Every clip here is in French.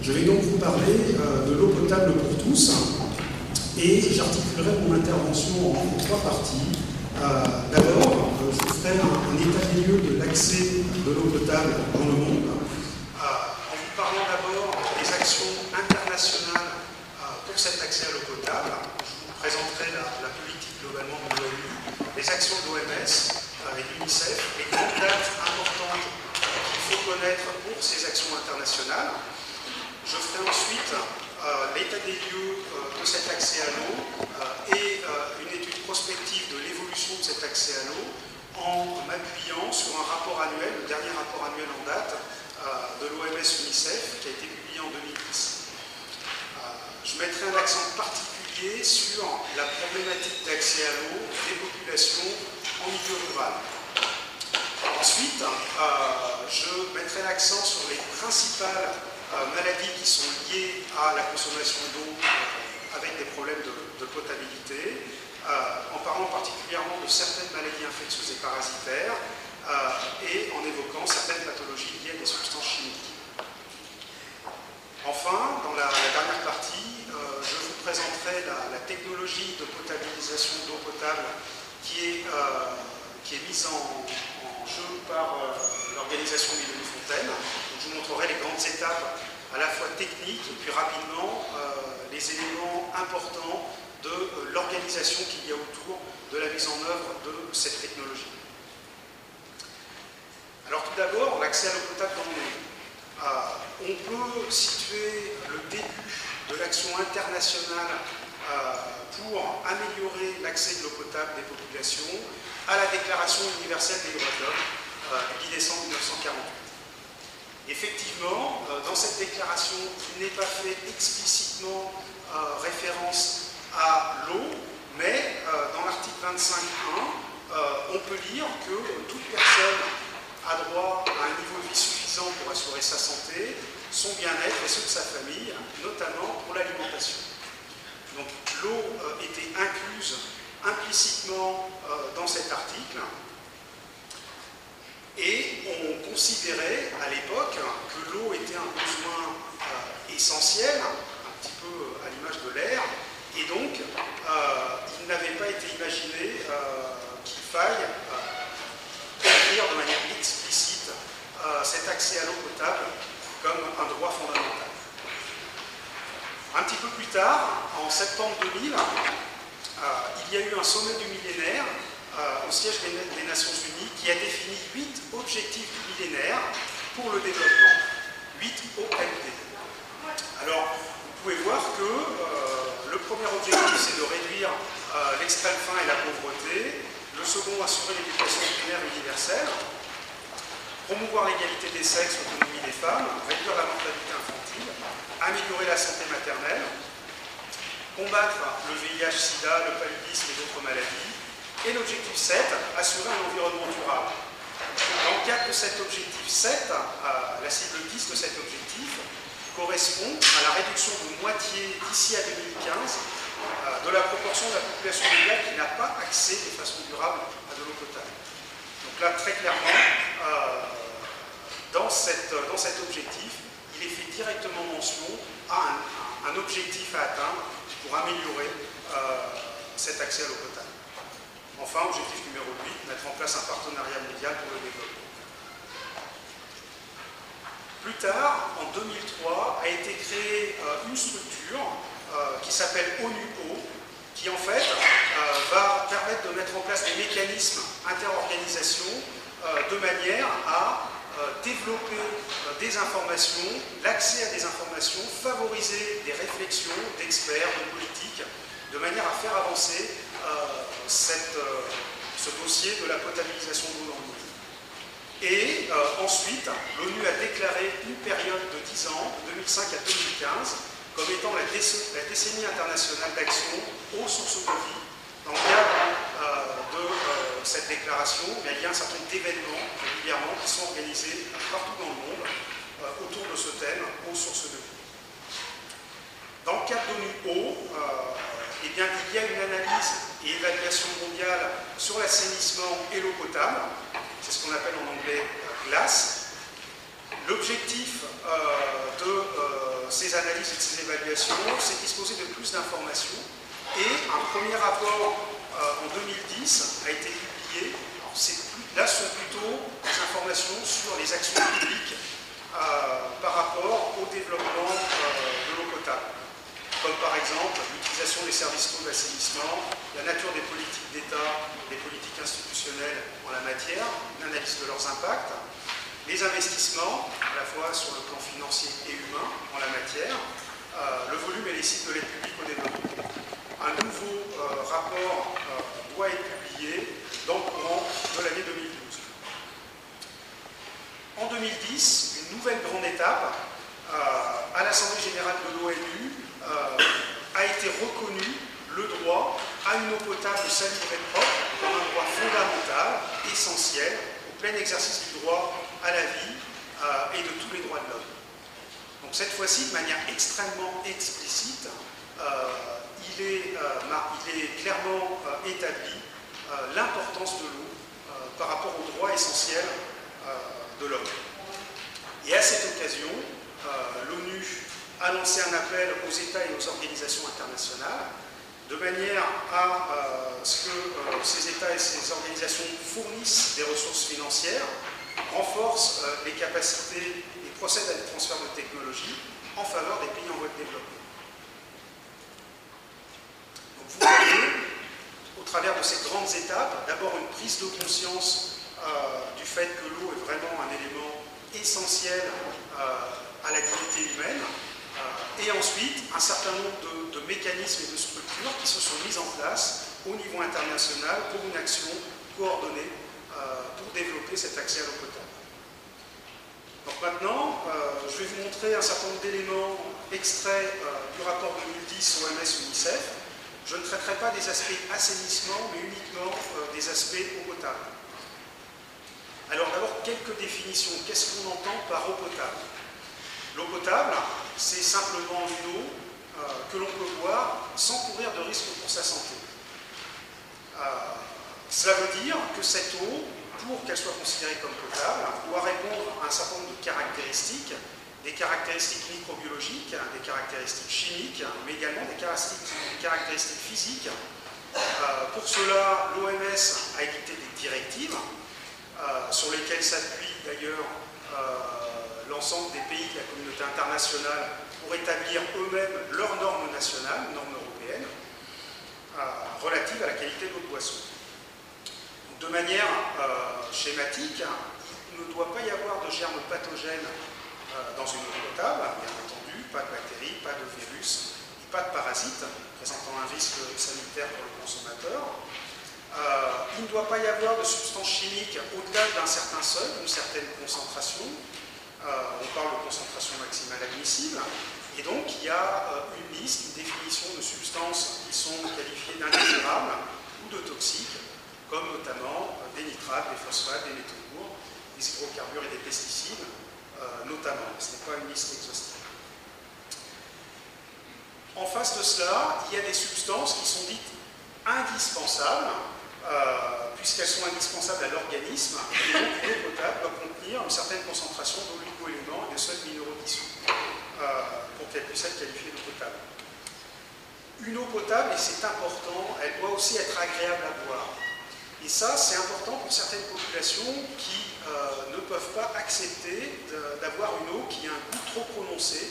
Je vais donc vous parler de l'eau potable pour tous et j'articulerai mon intervention en trois parties. D'abord, je vous ferai un, état des lieux de l'accès de l'eau potable dans le monde, en vous parlant d'abord des actions internationales pour cet accès à l'eau potable. Je vous présenterai la, politique globalement de l'ONU, les actions de l'OMS et de l'UNICEF, les dates importantes qu'il faut connaître pour ces actions internationales. Je ferai ensuite euh, l'état des lieux euh, de cet accès à l'eau euh, et une étude prospective de l'évolution de cet accès à l'eau en m'appuyant sur un rapport annuel, le dernier rapport annuel en date de l'OMS-UNICEF qui a été publié en 2010. Je mettrai un accent particulier sur la problématique d'accès à l'eau des populations en milieu rural. Ensuite, je mettrai l'accent sur les principales maladies qui sont liées à la consommation d'eau euh, avec des problèmes de, potabilité, euh, en parlant particulièrement de certaines maladies infectieuses et parasitaires, et en évoquant certaines pathologies liées à des substances chimiques. Enfin, dans la, dernière partie, je vous présenterai la, technologie de potabilisation d'eau potable qui est, mise en, jeu par l'organisation Mille Fontaine je vous montrerai les grandes étapes à la fois techniques et puis rapidement euh, les éléments importants de euh, l'organisation qu'il y a autour de la mise en œuvre de cette technologie. Alors tout d'abord, l'accès à l'eau potable dans le monde. Euh, on peut situer le début de l'action internationale pour améliorer l'accès de l'eau potable des populations à la Déclaration universelle des droits de l'homme du 10 décembre 1948. Effectivement, euh, dans cette déclaration, il n'est pas fait explicitement euh, référence à l'eau, mais euh, dans l'article 25.1, on peut lire que toute personne a droit à un niveau de vie suffisant pour assurer sa santé, son bien-être et ceux de sa famille, notamment pour l'alimentation. Donc l'eau était incluse implicitement dans cet article, et on considérait à l'époque que l'eau était un besoin euh, essentiel, un petit peu à l'image de l'air, et donc euh, il n'avait pas été imaginé euh, qu'il faille écrire de manière explicite cet accès à l'eau potable comme un droit fondamental. Un petit peu plus tard, en septembre 2000, il y a eu un sommet du millénaire au siège des, Nations Unies qui a défini huit objectifs du millénaire pour le développement. 8 OMD. Alors, vous pouvez voir que euh, le premier objectif, c'est de réduire euh, l'extrême faim et la pauvreté. Le second, assurer l'éducation primaire universelle. Promouvoir l'égalité des sexes, l'autonomie des femmes. Réduire la mortalité infantile. Améliorer la santé maternelle. Combattre le VIH-Sida, le paludisme et d'autres maladies et l'objectif 7, assurer un environnement durable. Dans le cadre de cet objectif 7, la cible 10 de cet objectif correspond à la réduction de moitié d'ici à 2015 euh, de la proportion de la population mondiale qui n'a pas accès de façon durable à de l'eau potable. Donc là, très clairement, euh, dans, cet objectif, il est fait directement mention à un, objectif à atteindre pour améliorer euh, cet accès à l'eau potable. Enfin, objectif numéro 8, mettre en place un partenariat mondial pour le développement. Plus tard, en 2003, a été créée euh, une structure euh, qui s'appelle ONUO, qui en fait euh, va permettre de mettre en place des mécanismes interorganisation de manière à développer des informations, l'accès à des informations, favoriser des réflexions d'experts, de politiques, de manière à faire avancer euh, ce dossier de la potabilisation d'eau dans le monde. Et euh, ensuite, l'ONU a déclaré une période de 10 ans, de 2005 à 2015, comme étant la, décennie internationale d'action aux sources de vie. Dans le cadre euh, de cette déclaration, il y a un certain nombre d'événements régulièrement qui sont organisés partout dans le monde autour de ce thème, aux sources de vie. Dans le cadre d'ONU Eau, eh bien, il y a une analyse mondiale sur l'assainissement et l'eau potable. C'est ce qu'on appelle en anglais glace. L'objectif de ces analyses et de ces évaluations, c'est disposer de plus d'informations. Et un premier rapport en 2010 a été publié. là, ce sont plutôt des informations sur les actions publiques par rapport au développement de l'eau potable comme par exemple l'utilisation des services d'eau d'assainissement, la nature des politiques d'État, des politiques institutionnelles en la matière, l'analyse de leurs impacts, les investissements, à la fois sur le plan financier et humain en la matière, euh, le volume et les sites de l'aide publique au développement. Un nouveau euh, rapport euh, doit être publié dans le courant de l'année 2012. En 2010, une nouvelle grande étape à l'Assemblée générale de l'ONU a été reconnu le droit à une eau potable salubre et propre comme un droit fondamental, essentiel, au plein exercice du droit à la vie euh, et de tous les droits de l'homme. Donc cette fois-ci, de manière extrêmement explicite, euh, il, est, euh, il, est, clairement établi l'importance de l'eau par rapport aux droits essentiels de l'homme. Et à cette occasion, l'ONU a lancé un appel aux États et aux organisations internationales de manière à euh, ce que euh, ces États et ces organisations fournissent des ressources financières, renforcent euh, les capacités et procèdent à des transferts de technologies en faveur des pays en voie de développement. Vous voyez, au travers de ces grandes étapes, d'abord une prise de conscience du fait que l'eau est vraiment un élément essentiel à la humaine, et ensuite un certain nombre de, mécanismes et de structures qui se sont mises en place au niveau international pour une action coordonnée euh, pour développer cet accès à l'eau potable. Donc maintenant, euh, je vais vous montrer un certain nombre d'éléments extraits euh, du rapport 2010 OMS-UNICEF. Je ne traiterai pas des aspects assainissement, mais uniquement des aspects eau potable. Alors d'abord, quelques définitions. Qu'est-ce qu'on entend par eau potable? L'eau potable, c'est simplement une eau euh, que l'on peut boire sans courir de risque pour sa santé. Euh, cela veut dire que cette eau, pour qu'elle soit considérée comme potable, doit répondre à un certain nombre de caractéristiques, des caractéristiques microbiologiques, des caractéristiques chimiques, mais également des caractéristiques, physiques. Euh, pour cela, l'OMS a édité des directives sur lesquelles s'appuie d'ailleurs l'ensemble des pays de la communauté internationale pour établir eux-mêmes leurs normes nationales, normes européennes, euh, relatives à la qualité de l'eau de boisson. de manière euh, schématique, il ne doit pas y avoir de germes pathogènes euh, dans une eau potable, bien entendu, pas de bactéries, pas de virus, et pas de parasites, présentant un risque sanitaire pour le consommateur. il ne doit pas y avoir de substances chimiques au-delà d'un certain seuil, d'une certaine concentration, on parle de concentration maximale admissible, et donc il y a euh, une liste, une définition de substances qui sont qualifiées d'indésirables ou de toxiques, comme notamment euh, des nitrates, des phosphates, des métaux lourds, des hydrocarbures et des pesticides, notamment. Ce n'est pas une liste exhaustive. En face de cela, il y a des substances qui sont dites indispensables, puisqu'elles sont indispensables à l'organisme, et donc l'eau potable doit contenir une certaine concentration d'oligo-éléments et de seuls minéraux dissous euh, pour qu'elle puisse être qualifiée d'eau potable. Une eau potable, et c'est important, elle doit aussi être agréable à boire. Et ça, c'est important pour certaines populations qui euh, ne peuvent pas accepter d'avoir une eau qui a un goût trop prononcé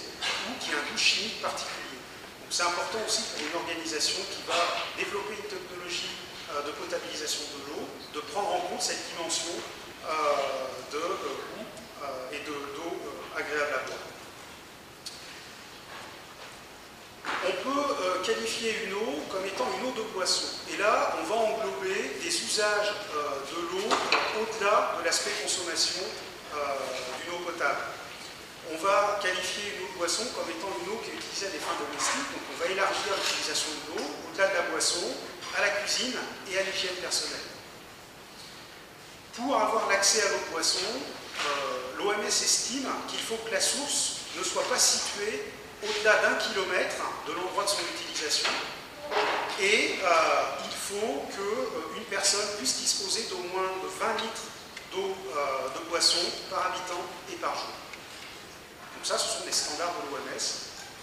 ou qui a un goût chimique particulier. Donc c'est important aussi pour une organisation qui va développer une technologie euh, de potabilisation de l'eau, de prendre en compte cette dimension de goût et d'eau agréable à boire. On peut qualifier une eau comme étant une eau de boisson. Et là, on va englober des usages de l'eau au-delà de l'aspect consommation d'une eau potable. On va qualifier une eau de boisson comme étant une eau qui est utilisée à des fins domestiques. Donc on va élargir l'utilisation de l'eau au-delà de la boisson à la cuisine et à l'hygiène personnelle. Pour avoir l'accès à l'eau de boisson, euh, l'OMS estime qu'il faut que la source ne soit pas située au-delà d'un kilomètre de l'endroit de son utilisation et euh, il faut qu'une euh, personne puisse disposer d'au moins 20 litres d'eau de boisson par habitant et par jour. ça, ce sont des standards de l'OMS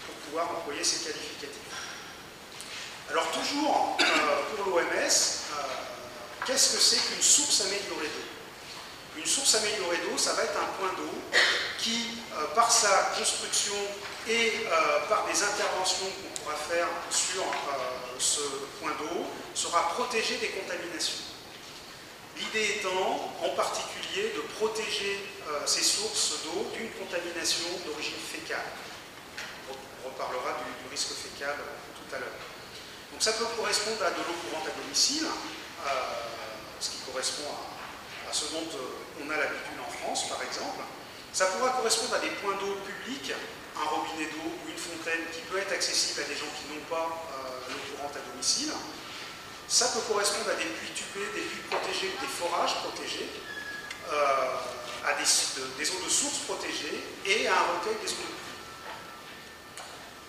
pour pouvoir employer ces qualificatifs. Alors toujours pour l'OMS, qu'est-ce que c'est qu'une source améliorée d'eau? Une source améliorée d'eau, ça va être un point d'eau qui, par sa construction et par des interventions qu'on pourra faire sur ce point d'eau, sera protégé des contaminations. L'idée étant, en particulier, de protéger euh, ces sources d'eau d'une contamination d'origine fécale. On reparlera du, risque fécal tout à l'heure. Donc ça peut correspondre à de l'eau courante à domicile, euh, ce qui correspond à, ce dont euh, on a l'habitude en France, par exemple. Ça pourra correspondre à des points d'eau publics, un robinet d'eau ou une fontaine qui peut être accessible à des gens qui n'ont pas l'eau courante à domicile. Ça peut correspondre à des puits tubés, des puits protégés des forages protégés, euh, à des, eaux de source protégées et à un recueil des eaux de pluie.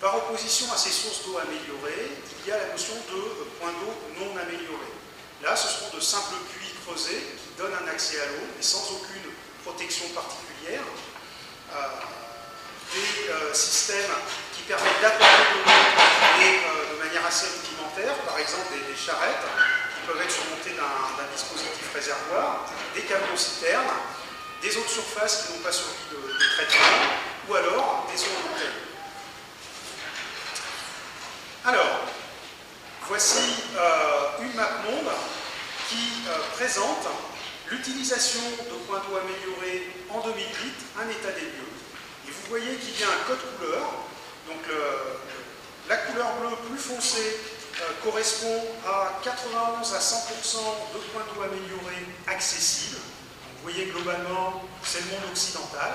Par opposition à ces sources d'eau améliorées, il y a la notion de points d'eau non améliorés. Là, ce seront de simples puits creusés qui donnent un accès à l'eau, mais sans aucune protection particulière. Euh, des euh, systèmes qui permettent d'apporter de l'eau et de manière assez par exemple des, charrettes qui peuvent être surmontées d'un dispositif réservoir, des camions citernes, des eaux de surface qui n'ont pas suivi de, traitement, ou alors des eaux montagne. Alors, voici euh, une map monde qui euh, présente l'utilisation de points d'eau améliorés en 2008, un état des lieux. Et vous voyez qu'il y a un code couleur, donc la couleur bleue plus foncée euh, correspond à 91 à 100% de points d'eau améliorés accessibles. vous voyez globalement, c'est le monde occidental.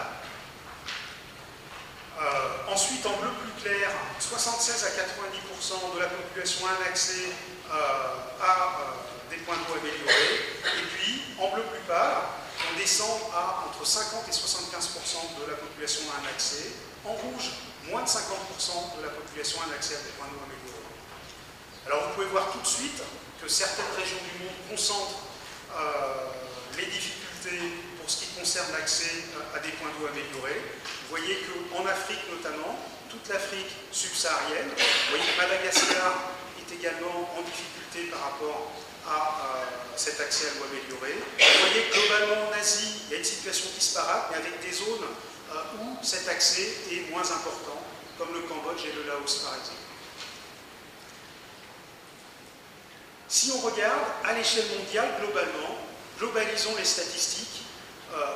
Euh, ensuite, en bleu plus clair, 76 à 90% de la population a un accès euh, à des points d'eau améliorés. Et puis, en bleu plus pâle, on descend à entre 50 et 75% de la population a un accès. En rouge, moins de 50% de la population a un accès à des points d'eau améliorés. Alors vous pouvez voir tout de suite que certaines régions du monde concentrent euh, les difficultés ce qui concerne l'accès à des points d'eau améliorés. Vous voyez qu'en Afrique notamment, toute l'Afrique subsaharienne, vous voyez que Madagascar est également en difficulté par rapport à euh, cet accès à l'eau améliorée. Vous voyez que globalement en Asie, il y a une situation disparate, mais avec des zones euh, où cet accès est moins important, comme le Cambodge et le Laos par exemple. Si on regarde à l'échelle mondiale, globalement, globalisons les statistiques,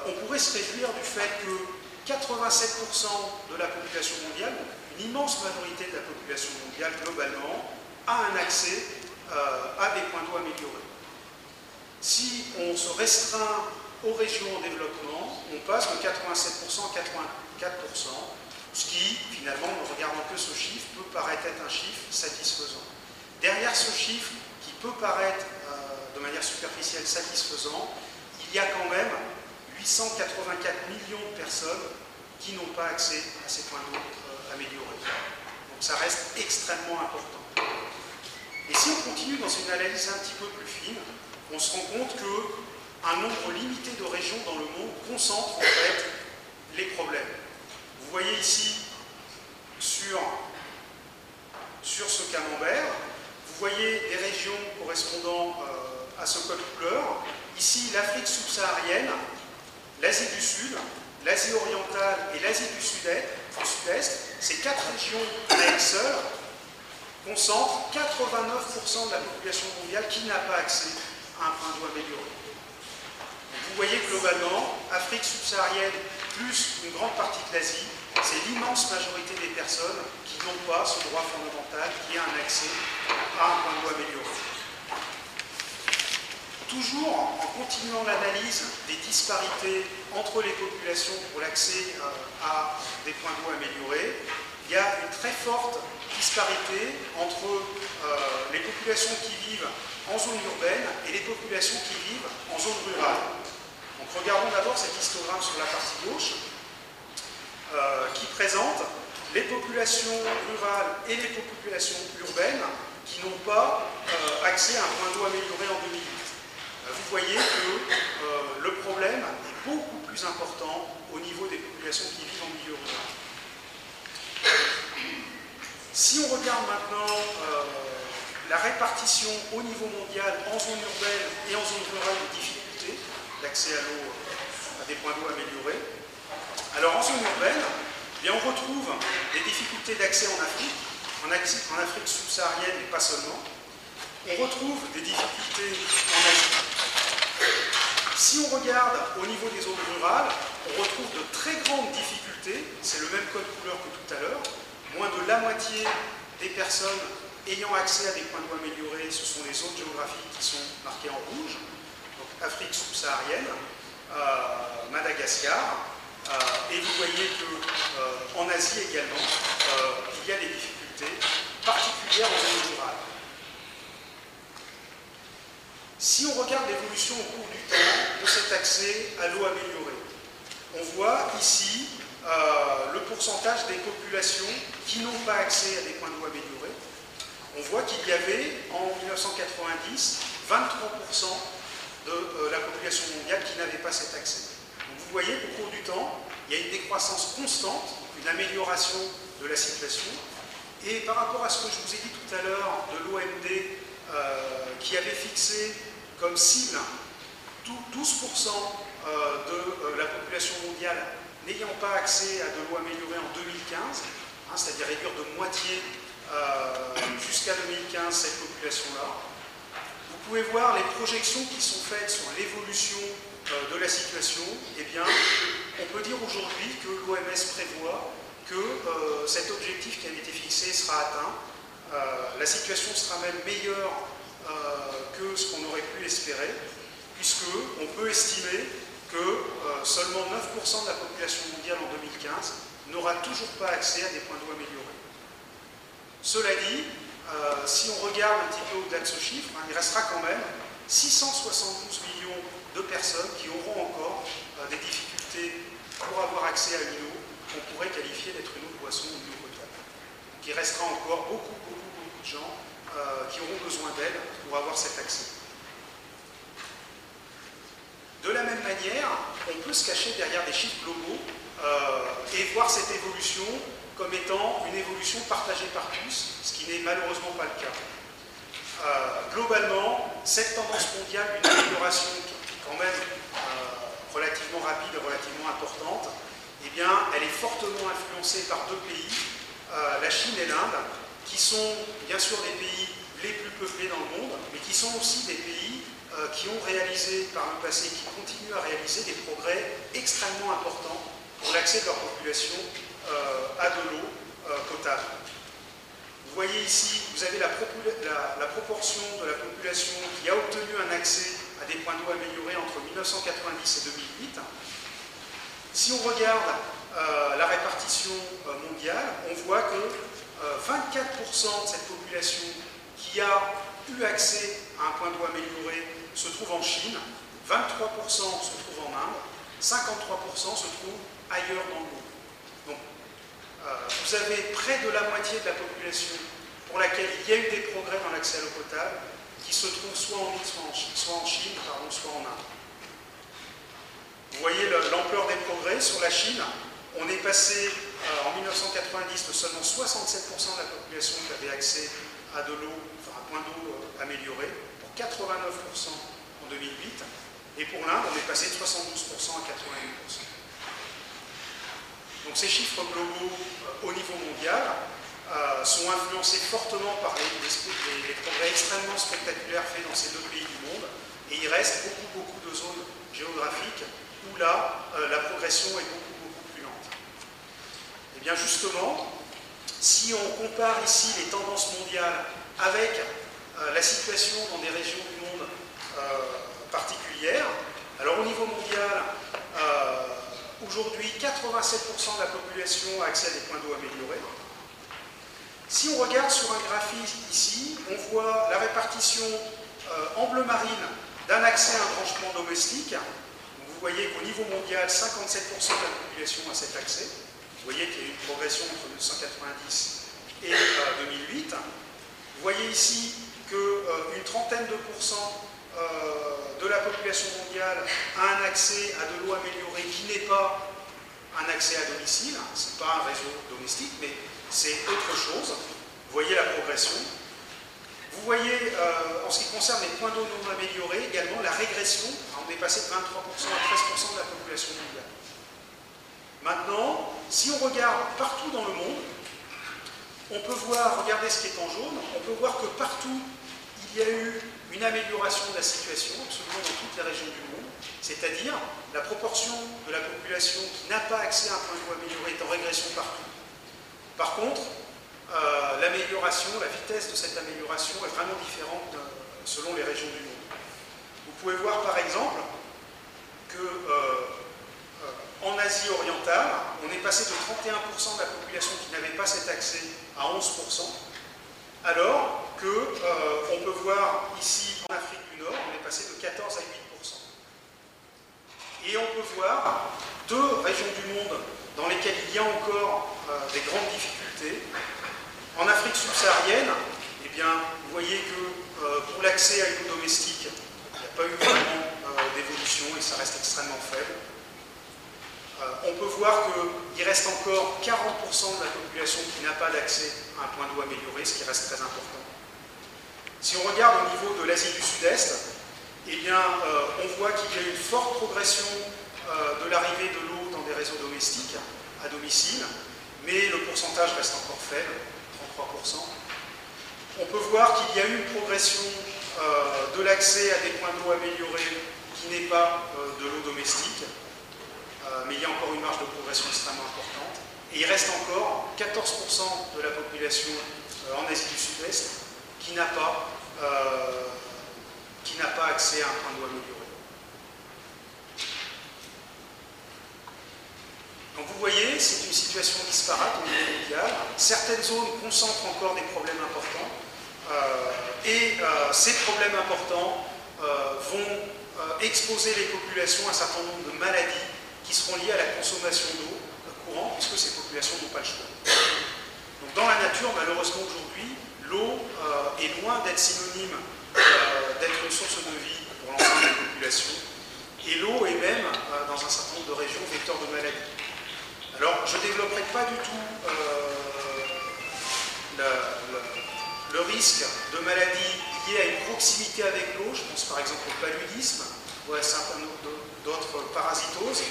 on pourrait se réjouir du fait que 87% de la population mondiale, une immense majorité de la population mondiale globalement, a un accès euh, à des points d'eau améliorés. Si on se restreint aux régions en développement, on passe de 87% à 84%, ce qui, finalement, en regardant que ce chiffre, peut paraître être un chiffre satisfaisant. Derrière ce chiffre, peut paraître euh, de manière superficielle satisfaisant, il y a quand même 884 millions de personnes qui n'ont pas accès à ces points d'eau euh, améliorés. Donc ça reste extrêmement important. Et si on continue dans une analyse un petit peu plus fine, on se rend compte qu'un nombre limité de régions dans le monde concentre en fait les problèmes. Vous voyez ici sur, sur ce camembert, vous voyez des régions correspondant euh, à ce code couleur. Ici, l'Afrique subsaharienne, l'Asie du Sud, l'Asie orientale et l'Asie du Sud-Est, ces quatre régions à elles seules concentrent 89% de la population mondiale qui n'a pas accès à un point d'eau amélioré. vous voyez globalement, Afrique subsaharienne plus une grande partie de l'Asie, c'est l'immense majorité des personnes qui n'ont pas ce droit fondamental qui est un accès à un point d'eau amélioré. Toujours en continuant l'analyse des disparités entre les populations pour l'accès euh, à des points d'eau améliorés, il y a une très forte disparité entre euh, les populations qui vivent en zone urbaine et les populations qui vivent en zone rurale. Donc regardons d'abord cet histogramme sur la partie gauche. Euh, qui présente les populations rurales et les populations urbaines qui n'ont pas accès à un point d'eau amélioré en 2008. Euh, vous voyez que le problème est beaucoup plus important au niveau des populations qui vivent en milieu rural. Si on regarde maintenant euh, la répartition au niveau mondial en zone urbaine et en zone rurale des difficultés d'accès à l'eau, à des points d'eau améliorés, alors en zone urbaine, eh bien, on retrouve des difficultés d'accès en Afrique, en, en Afrique subsaharienne et pas seulement. On retrouve des difficultés en Asie. Si on regarde au niveau des zones rurales, on retrouve de très grandes difficultés, c'est le même code couleur que tout à l'heure, moins de la moitié des personnes ayant accès à des points d'eau améliorés, ce sont les zones géographiques qui sont marquées en rouge, donc Afrique subsaharienne, euh, Madagascar, euh, et vous voyez qu'en euh, Asie également, il y a des difficultés particulières en zone rurale. Si on regarde l'évolution au cours du temps de cet accès à l'eau améliorée, on voit ici euh, le pourcentage des populations qui n'ont pas accès à des points d'eau améliorés. On voit qu'il y avait en 1990 23% de euh, la population mondiale qui n'avait pas cet accès. Donc vous voyez qu'au cours du temps, il y a une décroissance constante, une amélioration de la situation. Et par rapport à ce que je vous ai dit tout à l'heure de l'OMD euh, qui avait fixé comme cible 12% de la population mondiale n'ayant pas accès à de l'eau améliorée en 2015, hein, c'est-à-dire réduire de moitié euh, jusqu'à 2015 cette population-là. Vous pouvez voir les projections qui sont faites sur l'évolution euh, de la situation. Eh bien, on peut dire aujourd'hui que l'OMS prévoit que euh, cet objectif qui avait été fixé sera atteint. la situation sera même meilleure que ce qu'on aurait pu espérer, puisque on peut estimer que euh, seulement 9% de la population mondiale en 2015 n'aura toujours pas accès à des points d'eau améliorés. Cela dit, euh, si on regarde un petit peu au-delà de ce chiffre, hein, il restera quand même 672 millions de personnes qui auront encore euh, des difficultés pour avoir accès à une eau qu'on pourrait qualifier d'être une eau de boisson ou une eau potable. Donc il restera encore beaucoup, beaucoup, beaucoup de gens qui auront besoin d'aide pour avoir cet accès. De la même manière, on peut se cacher derrière des chiffres globaux euh, et voir cette évolution comme étant une évolution partagée par tous, ce qui n'est malheureusement pas le cas. Euh, globalement, cette tendance mondiale d'une amélioration qui est quand même euh, relativement rapide et relativement importante, eh bien, elle est fortement influencée par deux pays, la Chine et l'Inde, qui sont bien sûr les pays les plus peuplés dans le monde, mais qui sont aussi des pays euh, qui ont réalisé par le passé, qui continuent à réaliser des progrès extrêmement importants pour l'accès de leur population euh, à de l'eau euh, potable. Vous voyez ici, vous avez la, proportion de la population qui a obtenu un accès à des points d'eau améliorés entre 1990 et 2008. Si on regarde la répartition mondiale, on voit que 24% de cette population qui a eu accès à un point d'eau amélioré se trouve en Chine, 23% se trouve en Inde, 53% se trouve ailleurs dans le monde. Donc, euh, vous avez près de la moitié de la population pour laquelle il y a eu des progrès dans l'accès à l'eau potable qui se trouve soit en Inde, soit en Chine, soit en, Chine, pardon, soit en Inde. Vous voyez l'ampleur des progrès sur la Chine. On est passé euh, en 1990 de seulement 67% de la population qui avait accès à de l'eau, enfin un point d'eau euh, amélioré, 89% en 2008, et pour l'Inde, on est passé de 72% à 88%. Donc ces chiffres globaux euh, au niveau mondial euh, sont influencés fortement par les, progrès extrêmement spectaculaires faits dans ces deux pays du monde, et il reste beaucoup, beaucoup de zones géographiques où là, la progression est beaucoup, beaucoup plus lente. Et bien justement, si on compare ici les tendances mondiales avec euh, la situation dans des régions du monde euh, particulières. Alors au niveau mondial, euh, aujourd'hui 87% de la population a accès à des points d'eau améliorés. Si on regarde sur un graphique ici, on voit la répartition en bleu marine d'un accès à un branchement domestique. vous voyez qu'au niveau mondial, 57% de la population a cet accès. Vous voyez qu'il y a eu une progression entre 1990 et 2008. Vous voyez ici qu'une euh, trentaine de pourcents euh, de la population mondiale a un accès à de l'eau améliorée qui n'est pas un accès à domicile, ce n'est pas un réseau domestique, mais c'est autre chose. Vous voyez la progression. Vous voyez, en ce qui concerne les points d'eau non améliorés, également la régression. on est passé de 23% à 13% de la population mondiale. Maintenant, si on regarde partout dans le monde, on peut voir, regardez ce qui est en jaune, on peut voir que partout, il y a eu une amélioration de la situation, absolument dans toutes les régions du monde, c'est-à-dire la proportion de la population qui n'a pas accès à un point de vue amélioré est en régression partout. Par contre, euh, l'amélioration, la vitesse de cette amélioration est vraiment différente selon les régions du monde. Vous pouvez voir par exemple que euh, en Asie orientale, on est passé de 31% de la population qui n'avait pas cet accès à 11%, alors qu'on euh, peut voir ici en Afrique du Nord, on est passé de 14 à 8%. Et on peut voir deux régions du monde dans lesquelles il y a encore euh, des grandes difficultés. En Afrique subsaharienne, eh bien, vous voyez que euh, pour l'accès à l'eau domestique, il n'y a pas eu vraiment d'évolution et ça reste extrêmement faible. Euh, on peut voir qu'il reste encore 40% de la population qui n'a pas d'accès à un point d'eau amélioré, ce qui reste très important. Si on regarde au niveau de l'Asie du Sud-Est, eh bien, euh, on voit qu'il y a une forte progression euh, de l'arrivée de l'eau dans des réseaux domestiques à domicile, mais le pourcentage reste encore faible, 33%. On peut voir qu'il y a eu une progression de l'accès à des points d'eau améliorés qui n'est pas de l'eau domestique, mais il y a encore une marge de progression extrêmement importante. Et il reste encore 14% de la population euh, en Asie du Sud-Est qui n'a pas, euh, pas accès à un point d'eau amélioré. Donc vous voyez, c'est une situation disparate au niveau mondial. Certaines zones concentrent encore des problèmes importants. et ces problèmes importants vont exposer les populations à un certain nombre de maladies qui seront liées à la consommation d'eau courante, puisque ces populations n'ont pas le choix. Donc dans la nature, malheureusement aujourd'hui, l'eau euh, est loin d'être synonyme euh, d'être une source de vie pour l'ensemble des populations, et l'eau est même, euh, dans un certain nombre de régions, vecteur de maladies. Alors, je ne développerai pas du tout le, risque de maladies liées à une proximité avec l'eau, je pense par exemple au paludisme ou à un certain nombre d'autres parasitoses,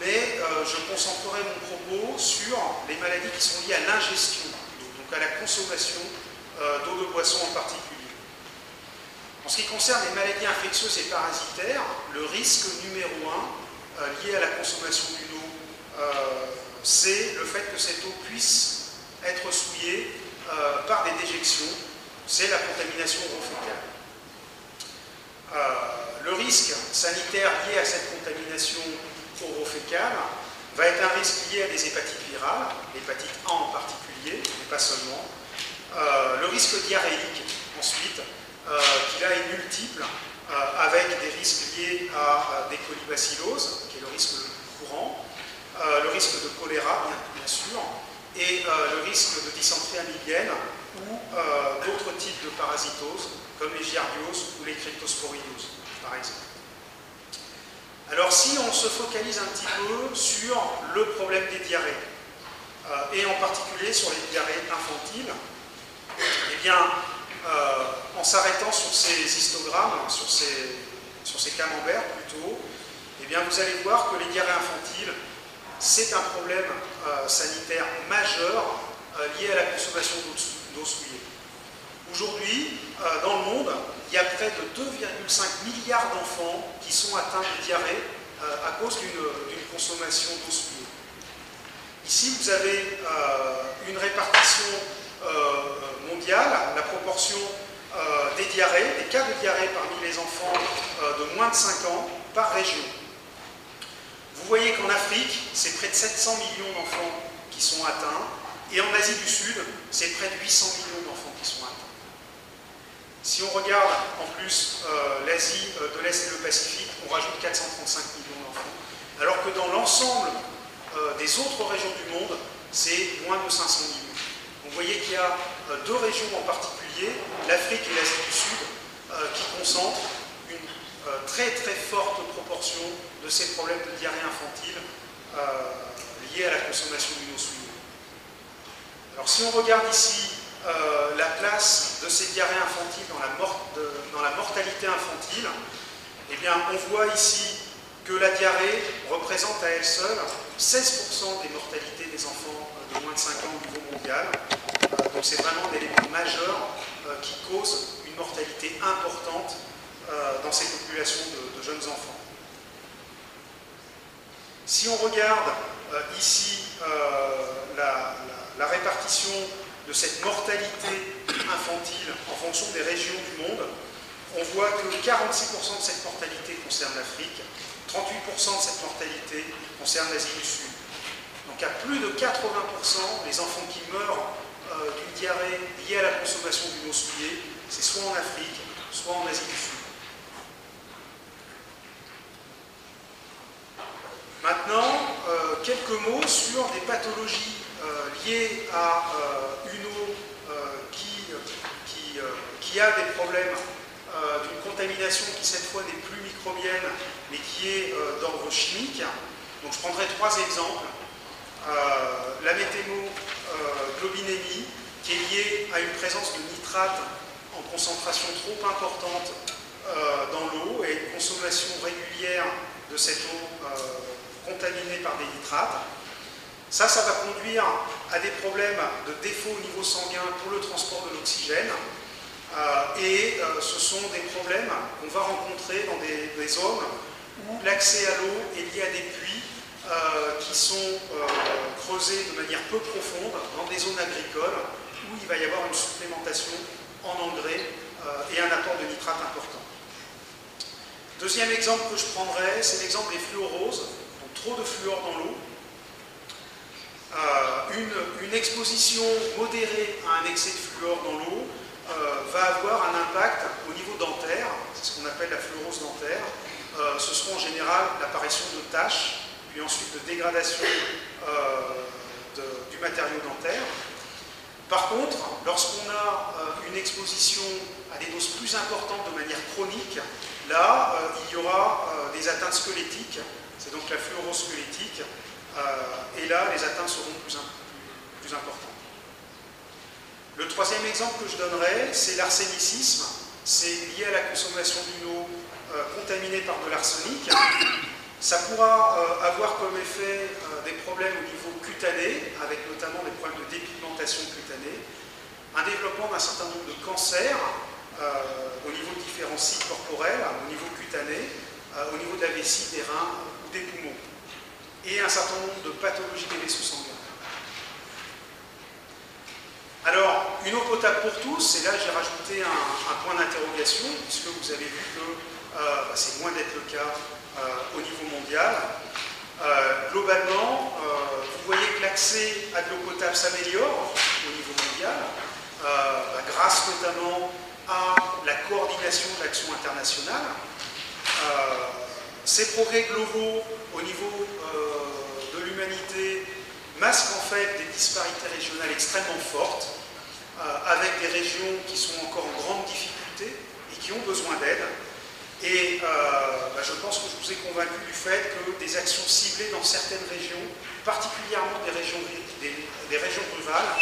mais euh, je concentrerai mon propos sur les maladies qui sont liées à l'ingestion d'eau, donc à la consommation euh, d'eau de boisson en particulier. En ce qui concerne les maladies infectieuses et parasitaires, le risque numéro un euh, lié à la consommation d'une eau, c'est le fait que cette eau puisse être souillée par des déjections, c'est la contamination oro-fécale. le risque sanitaire lié à cette contamination orofécale va être un risque lié à des hépatites virales, l'hépatite A en particulier, mais pas seulement. Euh, le risque diarrhéique, ensuite, euh, qui là est multiple, euh, avec des risques liés à des colibacilloses, qui est le risque le courant, le risque de choléra, bien, sûr, et le risque de dysenterie amibienne ou d'autres types de parasitoses, comme les giardioses ou les cryptosporioses, par exemple. Alors si on se focalise un petit peu sur le problème des diarrhées, euh, et en particulier sur les diarrhées infantiles, eh bien, euh, en s'arrêtant sur ces histogrammes, sur ces, sur camemberts plutôt, eh vous allez voir que les diarrhées infantiles, c'est un problème euh, sanitaire majeur lié à la consommation d'eau souillée. Aujourd'hui, dans le monde, il y a près de 2,5 milliards d'enfants qui sont atteints de diarrhée euh, à cause d'une consommation d'eau souillée. Ici, vous avez euh, une répartition euh, mondiale, la proportion des diarrhées, des cas de diarrhée parmi les enfants de moins de 5 ans par région. Vous voyez qu'en Afrique, c'est près de 700 millions d'enfants qui sont atteints, et en Asie du Sud, c'est près de 800 millions d'enfants qui sont atteints. Si on regarde en plus euh, l'Asie euh, de l'Est et le Pacifique, on rajoute 435 millions d'enfants. Alors que dans l'ensemble euh, des autres régions du monde, c'est moins de 500 millions. vous voyez qu'il y a deux régions en particulier, l'Afrique et l'Asie du Sud, qui concentrent une très très forte proportion de ces problèmes de diarrhée infantile liés à la consommation eau souillée. Alors si on regarde ici la place de ces diarrhées infantiles dans la, mortalité infantile, eh bien, on voit ici que la diarrhée représente à elle seule 16% des mortalités des enfants de moins de 5 ans au niveau mondial. Euh, donc c'est vraiment un élément majeur euh, qui cause une mortalité importante euh, dans ces populations de, jeunes enfants. Si on regarde ici la, répartition de cette mortalité infantile en fonction des régions du monde, on voit que 46% de cette mortalité concerne l'Afrique, 38% de cette mortalité concerne l'Asie du Sud. Donc à plus de 80%, les enfants qui meurent euh, d'une diarrhée liée à la consommation d'une eau souillée, c'est soit en Afrique, soit en Asie du Sud. Maintenant, euh, quelques mots sur des pathologies liées à une eau qui, qui, a des problèmes d'une contamination qui cette fois n'est plus microbienne, mais qui est d'ordre chimique. Donc je prendrai trois exemples. la métémo globinémie, qui est liée à une présence de nitrate en concentration trop importante euh, dans l'eau et une consommation régulière de cette eau euh, contaminée par des nitrates. Ça, ça va conduire à des problèmes de défaut au niveau sanguin pour le transport de l'oxygène. Euh, et ce sont des problèmes qu'on va rencontrer dans des, zones où l'accès à l'eau est lié à des puits euh, qui sont euh, creusés de manière peu profonde dans des zones agricoles où il va y avoir une supplémentation en engrais euh, et un apport de nitrate important. Deuxième exemple que je prendrai, c'est l'exemple des fluoroses, donc trop de fluor dans l'eau. Une, une, exposition modérée à un excès de fluor dans l'eau va avoir un impact au niveau dentaire, c'est ce qu'on appelle la fluorose dentaire. ce sera en général l'apparition de taches puis ensuite de dégradation euh, du matériau dentaire. Par contre, lorsqu'on a euh, une exposition à des doses plus importantes de manière chronique, là, euh, il y aura des atteintes squelettiques, c'est donc la fluorosquelettique, et là, les atteintes seront plus, importantes. Le troisième exemple que je donnerai, c'est l'arsénicisme. C'est lié à la consommation d'une eau contaminée par de l'arsenic. Ça pourra euh, avoir comme effet euh, des problèmes au niveau cutané, avec notamment des problèmes de dépigmentation cutanée, un développement d'un certain nombre de cancers euh, au niveau de différents sites corporels, au niveau cutané, au niveau de la vessie, des reins ou des poumons, et un certain nombre de pathologies des vaisseaux sanguins. Alors, une eau potable pour tous, et là j'ai rajouté un, point d'interrogation, puisque vous avez vu que bah, c'est loin d'être le cas euh, au niveau mondial. Euh, globalement, euh, vous voyez que l'accès à de l'eau potable s'améliore au niveau mondial, bah, grâce notamment à la coordination de l'action internationale. Ces progrès globaux au niveau de l'humanité masquent en fait des disparités régionales extrêmement fortes, avec des régions qui sont encore en grande difficulté et qui ont besoin d'aide. Et euh, bah, je pense que je vous ai convaincu du fait que des actions ciblées dans certaines régions, particulièrement des régions, des, régions rurales,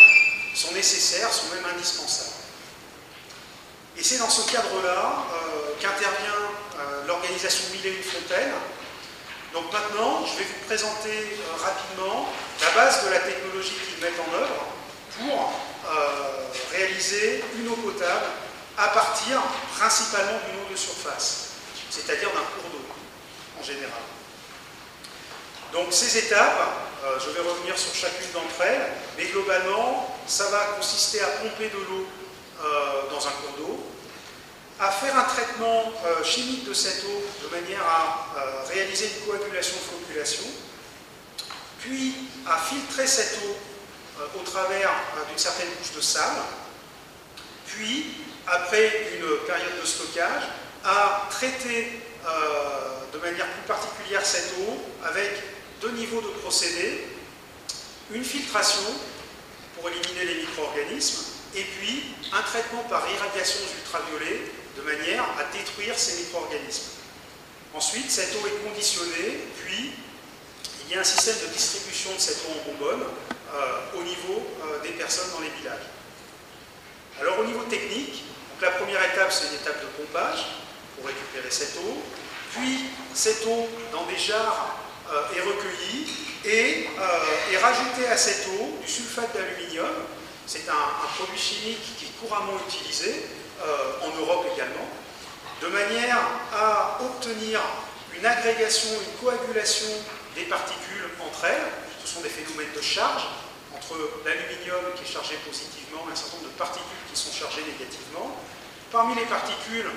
sont nécessaires, sont même indispensables. Et c'est dans ce cadre-là euh, qu'intervient euh, l'organisation Mille et une. Donc maintenant, je vais vous présenter rapidement la base de la technologie qu'ils mettent en œuvre pour réaliser une eau potable à partir principalement d'une eau de surface c'est-à-dire d'un cours d'eau en général. Donc ces étapes, euh, je vais revenir sur chacune d'entre elles, mais globalement, ça va consister à pomper de l'eau euh, dans un cours d'eau, à faire un traitement euh, chimique de cette eau de manière à réaliser une coagulation de flocculation, puis à filtrer cette eau au travers d'une certaine couche de sable, puis, après une période de stockage, à traiter euh, de manière plus particulière cette eau avec deux niveaux de procédés, une filtration pour éliminer les micro-organismes et puis un traitement par irradiation ultraviolets de manière à détruire ces micro-organismes. Ensuite, cette eau est conditionnée, puis il y a un système de distribution de cette eau en bonbonne euh, au niveau euh, des personnes dans les villages. Donc la première étape, c'est une étape de pompage pour récupérer cette eau. Puis cette eau, dans des jarres, euh, est recueillie et est rajoutée à cette eau du sulfate d'aluminium. C'est un, produit chimique qui est couramment utilisé, euh, en Europe également, de manière à obtenir une agrégation, une coagulation des particules entre elles. Ce sont des phénomènes de charge entre l'aluminium qui est chargé positivement et un certain nombre de particules qui sont chargées négativement. Parmi les particules,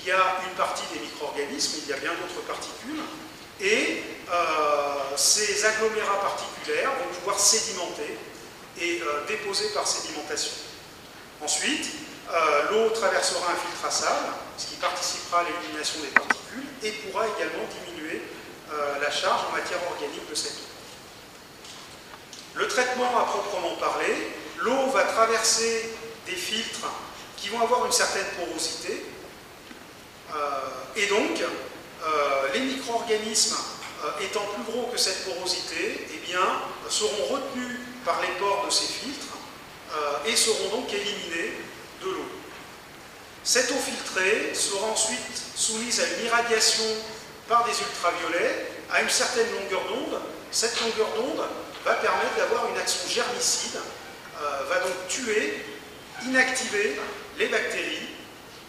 il y a une partie des micro-organismes, il y a bien d'autres particules, et euh, ces agglomérats particulaires vont pouvoir sédimenter et euh, déposer par sédimentation. Ensuite, euh, l'eau traversera un filtre à sable, ce qui participera à l'élimination des particules et pourra également diminuer la charge en matière organique de cette eau. Le traitement à proprement parler, l'eau va traverser des filtres qui vont avoir une certaine porosité, et donc euh, les micro-organismes euh, étant plus gros que cette porosité, eh seront retenus par les pores de ces filtres euh, et seront donc éliminés de l'eau. Cette eau filtrée sera ensuite soumise à une irradiation par des ultraviolets à une certaine longueur d'onde. Cette longueur d'onde va permettre d'avoir une action germicide, va donc tuer, inactiver les bactéries,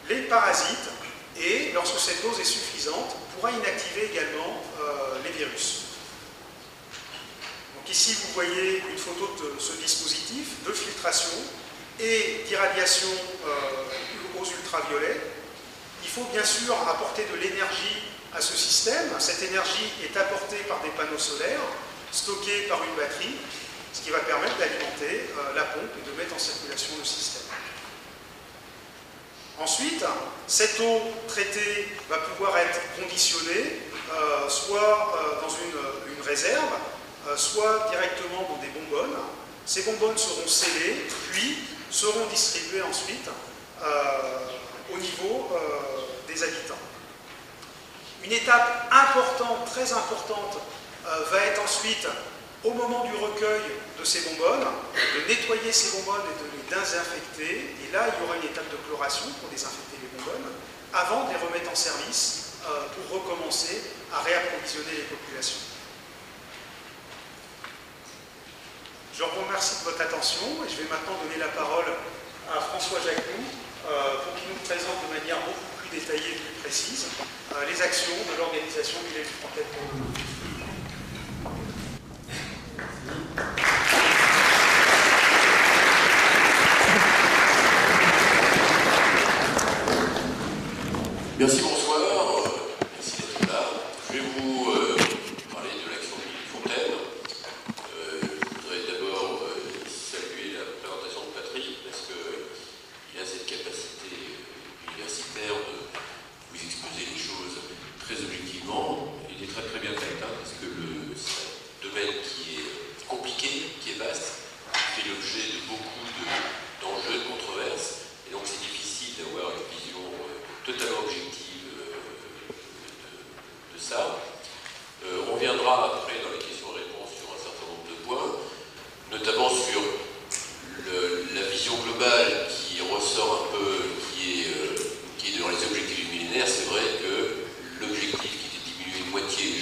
les parasites, et lorsque cette dose est suffisante, pourra inactiver également euh, les virus. Donc ici, vous voyez une photo de ce dispositif de filtration et d'irradiation euh, aux ultraviolets. Il faut bien sûr apporter de l'énergie à ce système. Cette énergie est apportée par des panneaux solaires, stockés par une batterie, ce qui va permettre d'alimenter euh, la pompe et de mettre en circulation le système. Ensuite, cette eau traitée va pouvoir être conditionnée, euh, soit euh, dans une, réserve, euh, soit directement dans des bonbonnes. Ces bonbonnes seront scellées, puis seront distribuées ensuite au niveau des habitants. Une étape importante, très importante, va être ensuite au moment du recueil de ces bonbonnes, de nettoyer ces bonbonnes et de les désinfecter. Et là, il y aura une étape de chloration pour désinfecter les bonbonnes, avant de les remettre en service euh, pour recommencer à réapprovisionner les populations. Je vous remercie de votre attention et je vais maintenant donner la parole à François Jacquou euh, pour qu'il nous présente de manière beaucoup plus détaillée et plus précise euh, les actions de l'organisation du Merci, beaucoup. Ça euh, en 2004, d'abord au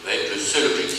Cambodge, et euh,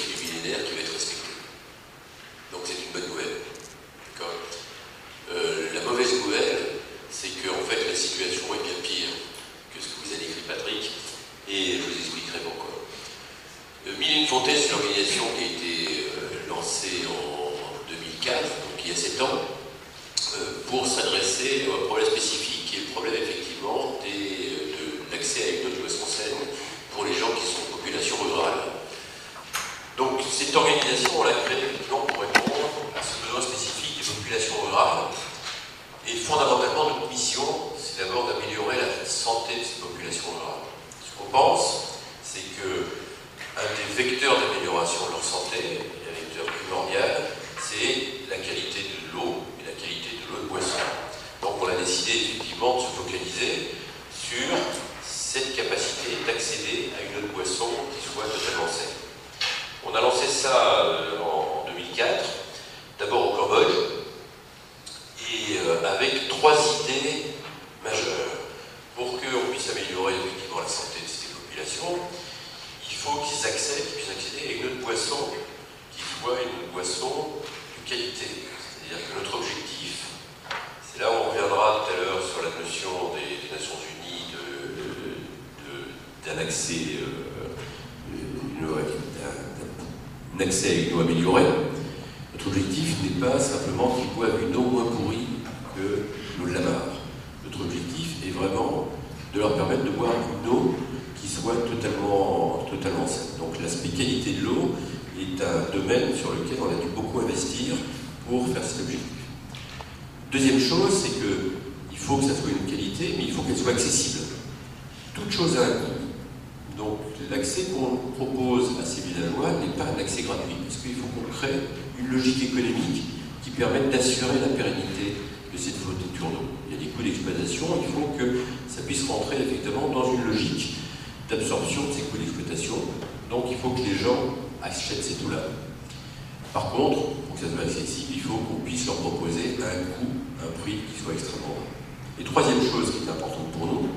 Par contre, pour que ça soit accessible, il faut qu'on puisse leur proposer un coût, un prix qui soit extrêmement bas. Et troisième chose qui est importante pour nous,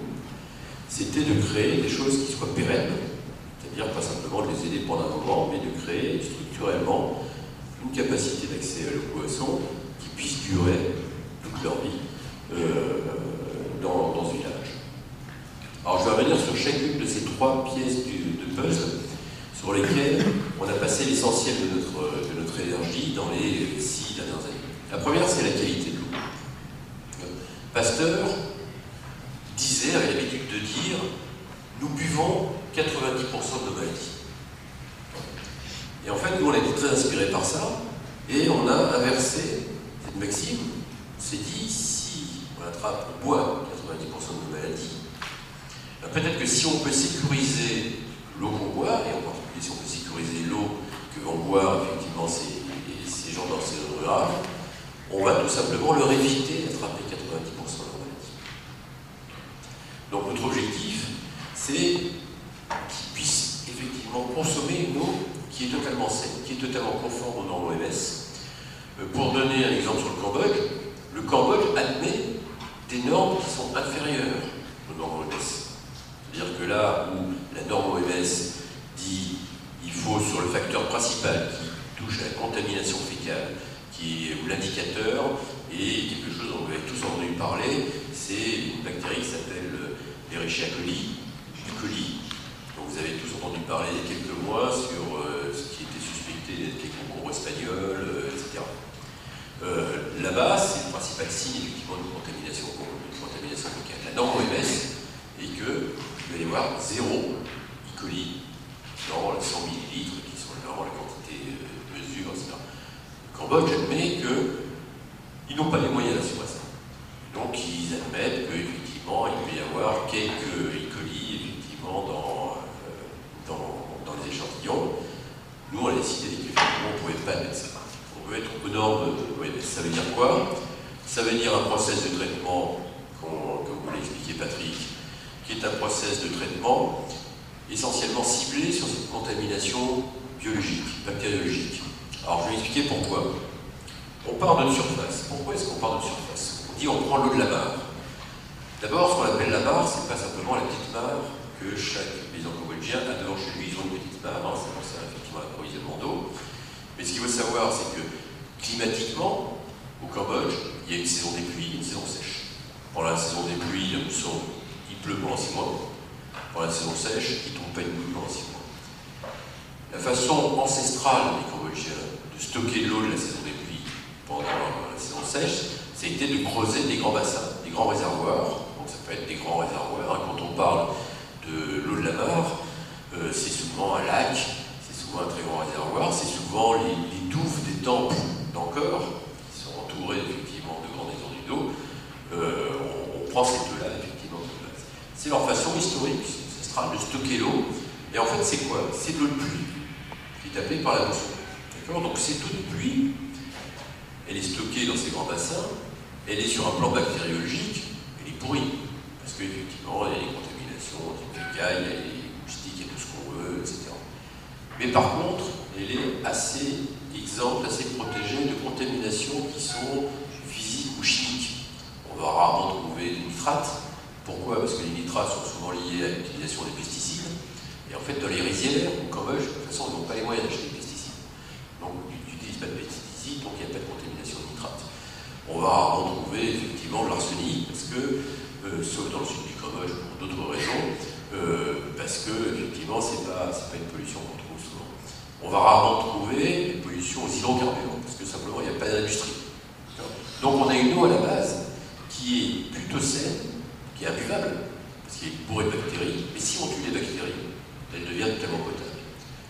c'était de créer des choses qui soient pérennes, c'est-à-dire pas simplement de les aider pendant un moment, mais de créer structurellement une capacité d'accès à l'eau boisson qui puisse durer toute leur vie euh, dans, ce village. Alors je vais revenir sur chacune de ces trois pièces de puzzle sur lesquelles on a passé l'essentiel de notre, énergie dans les six dernières années. La première, c'est la qualité de l'eau. Pasteur disait, avait l'habitude de dire, nous buvons 90% de nos maladies. Et en fait, nous, on a été très inspirés par ça, et on a inversé cette maxime. On s'est dit, si on attrape, on boit 90% de nos maladies, ben, peut-être que si on peut sécuriser l'eau qu'on boit, et en particulier si on peut sécuriser l'eau que vont boire effectivement ces, ces gens dans ces zones rurales, on va tout simplement leur éviter d'attraper 90% de leurs maladies. Donc notre objectif, c'est qu'ils puissent effectivement consommer une eau qui est totalement saine, qui est totalement conforme aux normes OMS. Euh, pour donner un exemple sur le Cambodge, le Cambodge admet des normes qui sont inférieures aux normes OMS. C'est-à-dire que là où la norme OMS dit il faut sur le facteur principal qui touche à la contamination fécale, qui est l'indicateur, et quelque chose dont vous avez tous entendu parler, c'est une bactérie qui s'appelle l'Escherichia coli, du colis, dont vous avez tous entendu parler il y a quelques mois sur euh, des concours espagnols, euh, etc. Euh, là-bas, c'est le principal signe effectivement d'une contamination, une contamination locale. La norme OMS est que va y avoir zéro E. dans les 100 millilitres qui sont normalement la quantité de euh, mesure, etc. Le Cambodge admet qu'ils n'ont pas les moyens d'assurer ça. Donc ils admettent qu'effectivement il peut y avoir quelques E. coli effectivement dans, dans, dans les échantillons. Nous, on a décidé qu'effectivement, on ne pouvait pas mettre ça. On veut être aux normes Oui, Ça veut dire quoi? Ça veut dire un process de traitement, comme vous l'a expliqué Patrick, qui est un process de traitement essentiellement ciblé sur cette contamination biologique, bactériologique. Alors, je vais expliquer pourquoi. On part de surface. Pourquoi est-ce qu'on part de surface? On dit on prend l'eau de la mare. D'abord, ce qu'on appelle la mare, ce n'est pas simplement la petite mare que chaque paysan cambodgien a devant chez lui. Ils ont une petite mare, hein, l'approvisionnement d'eau. Mais ce qu'il faut savoir, c'est que climatiquement, au Cambodge, il y a une saison des pluies et une saison sèche. Pendant la saison des pluies, il, il pleut six mois. Pendant la saison sèche, il ne tombe pas une goutte pendant six mois. La façon ancestrale des Cambodgiens de stocker de l'eau de la saison des pluies pendant la saison sèche, c'était de creuser des grands bassins, des grands réservoirs. Donc ça peut être des grands réservoirs. Quand on parle de l'eau de la mare, euh, c'est souvent un lac, un très grand réservoir, c'est souvent les, douves des temples d'Angkor, qui sont entourées effectivement de grandes étendues d'eau. Euh, on, prend cette eau-là C'est leur façon historique, sera de stocker l'eau. Et en fait, c'est quoi? C'est de l'eau de pluie, qui est appelée par la mousson. Donc cette eau de pluie, elle est stockée dans ces grands bassins, elle est sur un plan bactériologique, elle est pourrie. Parce qu'effectivement, il y a des contaminations, il y a des moustiques, il y a tout ce qu'on veut, etc. Mais par contre, elle est assez exempte, assez protégée de contaminations qui sont physiques ou chimiques. On va rarement trouver des nitrates. Pourquoi? Parce que les nitrates sont souvent liés à l'utilisation des pesticides. Et en fait, dans les rizières, au Cambodge, de toute façon, ils n'ont pas les moyens d'acheter des pesticides. Donc, ils n'utilisent pas de on va rarement trouver effectivement de l'arsenic, parce que, sauf dans le sud du Cambodge pour d'autres raisons, parce que effectivement c'est pas, pas une pollution qu'on trouve souvent. On va rarement trouver des pollutions aux hydrocarbures, parce que simplement il n'y a pas d'industrie. Donc on a une eau à la base qui est plutôt saine, qui est imbuvable, parce qu'il est bourré de bactéries, mais si on tue les bactéries, elle devient totalement potable.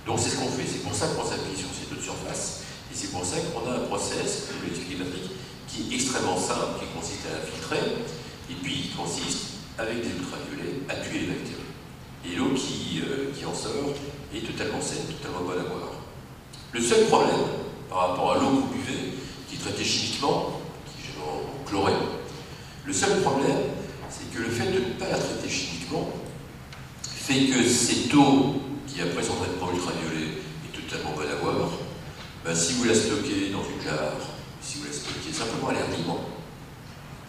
Donc c'est ce qu'on fait, c'est pour ça qu'on s'appuie sur cette eau de surface, et c'est pour ça qu'on a un process, comme le Patrick, qui est extrêmement simple, qui consiste à infiltrer, et puis qui consiste, avec des ultraviolets, à tuer les bactéries. Et l'eau qui, euh, qui en sort est totalement saine, totalement bonne à boire. Le seul problème par rapport à l'eau que vous buvez, qui est traitée chimiquement, qui est chlorée, le seul problème, c'est que le fait de ne pas la traiter chimiquement fait que cette eau, qui après son traitement ultraviolet est totalement bonne à boire, ben, si vous la stockez dans une jarre, si vous la stockez simplement à l'air libre,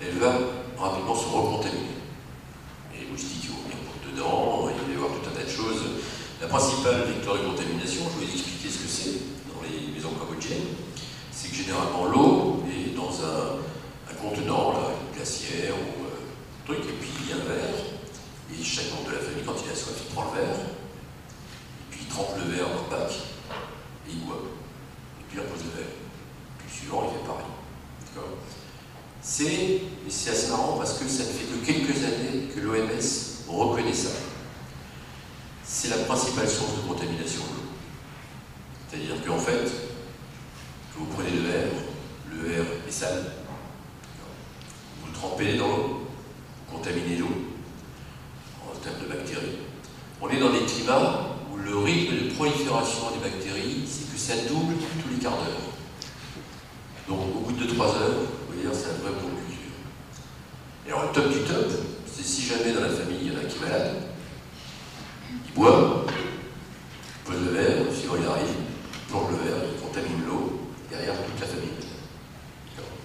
elle va rapidement se recontaminer. Et les moustiques vont venir dedans, il va y avoir tout un tas de choses. La principale vecteur de contamination, je vais vous expliquer ce que c'est dans les maisons cambodgiennes, c'est que généralement l'eau est dans un, contenant, là, une glacière ou et puis il y a un verre, et chaque membre de la famille, quand il a soif, il prend le verre, et puis il trempe le verre dans le bac, et il boit. Et puis il repose le verre. Puis le suivant, il fait pareil. C'est assez marrant parce que ça ne fait que quelques années que l'OMS reconnaît ça c'est la principale source de contamination de l'eau. C'est-à-dire qu'en fait, vous prenez le verre, le verre est sale, vous le trempez dans l'eau, vous contaminez l'eau en termes de bactéries. On est dans des climats où le rythme de prolifération des bactéries, c'est que ça double tous les quarts d'heure. Donc au bout de 3 heures, vous voyez, c'est un vrai culture. Et alors le top du top, c'est si jamais dans la famille il y en a qui est malade, il boit, pose le verre, suivant il arrive, plonge le verre, il contamine l'eau, derrière toute la famille.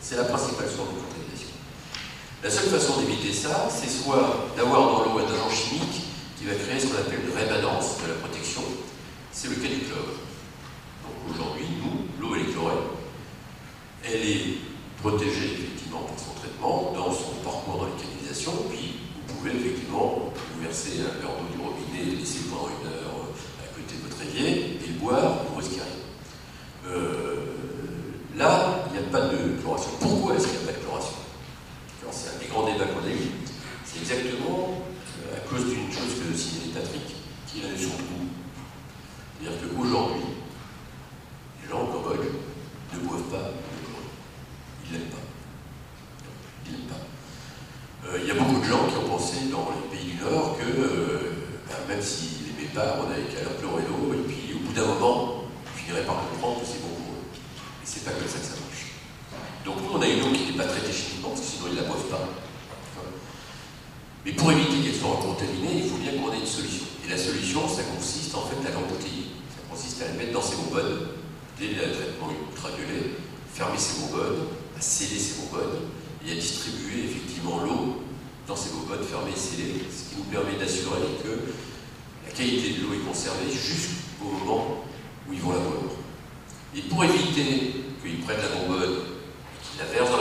C'est la principale source de. La seule façon d'éviter ça, c'est soit d'avoir dans l'eau un agent chimique qui va créer ce qu'on appelle une rémanence de la protection. C'est le cas du chlore. Donc aujourd'hui, nous, l'eau elle est chlorée. Elle est protégée effectivement par son traitement dans son parcours dans les canalisations, puis vous pouvez effectivement vous verser un verre d'eau du robinet, laisser pendant une heure euh, à côté de votre évier et le boire, vous risquez rien. Euh, là, il n'y a pas de chloration. Pourquoi est-ce qu'il n'y a pas de chloration? C'est un des grands débats qu'on a eu. C'est exactement euh, à cause d'une chose que signalait Patrick, qui est de goût. C'est-à-dire qu'aujourd'hui, les gens au Cambodge ne boivent pas chlorine. Ils l'aiment pas. Ils l'aiment pas. Euh, il y a beaucoup de gens qui ont pensé dans les pays du Nord que euh, ben, même s'ils n'aimaient pas, on n'avait qu'à leur pleurer l'eau, et puis au bout d'un moment, on finirait par comprendre que c'est bon pour eux. Et c'est pas comme ça que ça marche. Donc nous, on a une eau qui n'est pas traitée chimiquement, parce que sinon ils ne la boivent pas. Mais pour éviter qu'elle soit contaminée, il faut bien qu'on ait une solution. Et la solution, ça consiste en fait à l'embouteiller. Ça consiste à la mettre dans ses bonbonnes, dès le traitement ultraviolet, fermer ses bonbonnes, à sceller ses bonbonnes, et à distribuer effectivement l'eau dans ces bonbonnes fermées et scellées, ce qui nous permet d'assurer que la qualité de l'eau est conservée jusqu'au moment où ils vont la boire. Et pour éviter qu'ils prennent la bonbonne et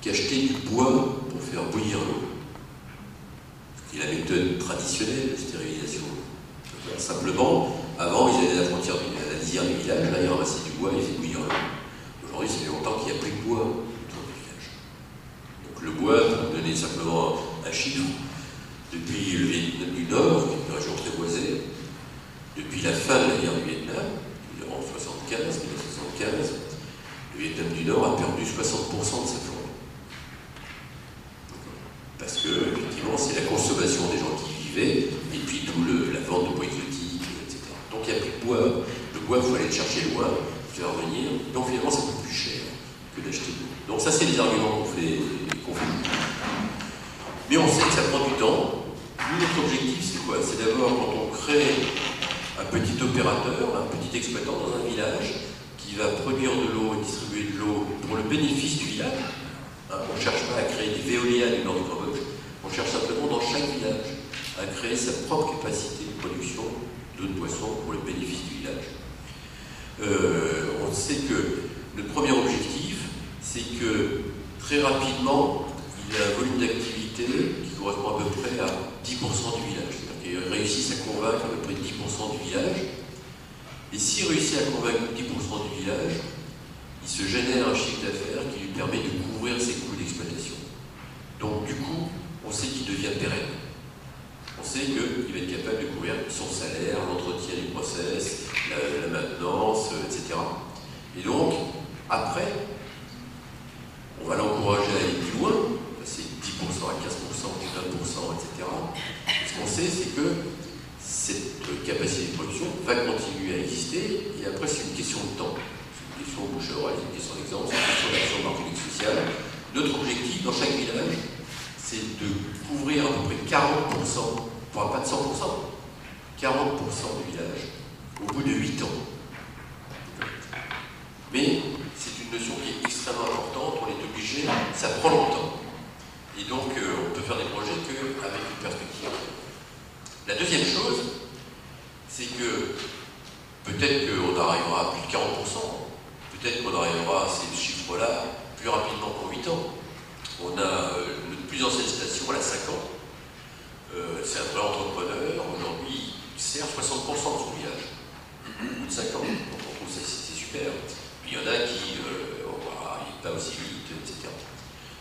qu'acheter du bois pour faire bouillir l'eau. C'est la méthode traditionnelle de stérilisation. Simplement, avant, ils allaient à la frontière à la lisière du village, là, ils ramassaient du bois et ils faisaient bouillir l'eau. Aujourd'hui, ça fait longtemps qu'il n'y a plus de bois autour du village. Donc le bois, pour donner simplement un chiffre, depuis le Vietnam du Nord, qui est une région très boisée, depuis la fin de la guerre qu'on arrivera à plus de 40%, Peut-être qu'on arrivera à ces chiffres-là plus rapidement qu'en 8 ans. On a euh, notre plus ancienne station, elle a 5 ans. Euh, c'est un vrai entrepreneur. Aujourd'hui, il sert 60% de son village. Au bout de 5 ans. Donc on trouve ça c'est super. Puis il y en a qui euh, voilà, il pas aussi vite, etc.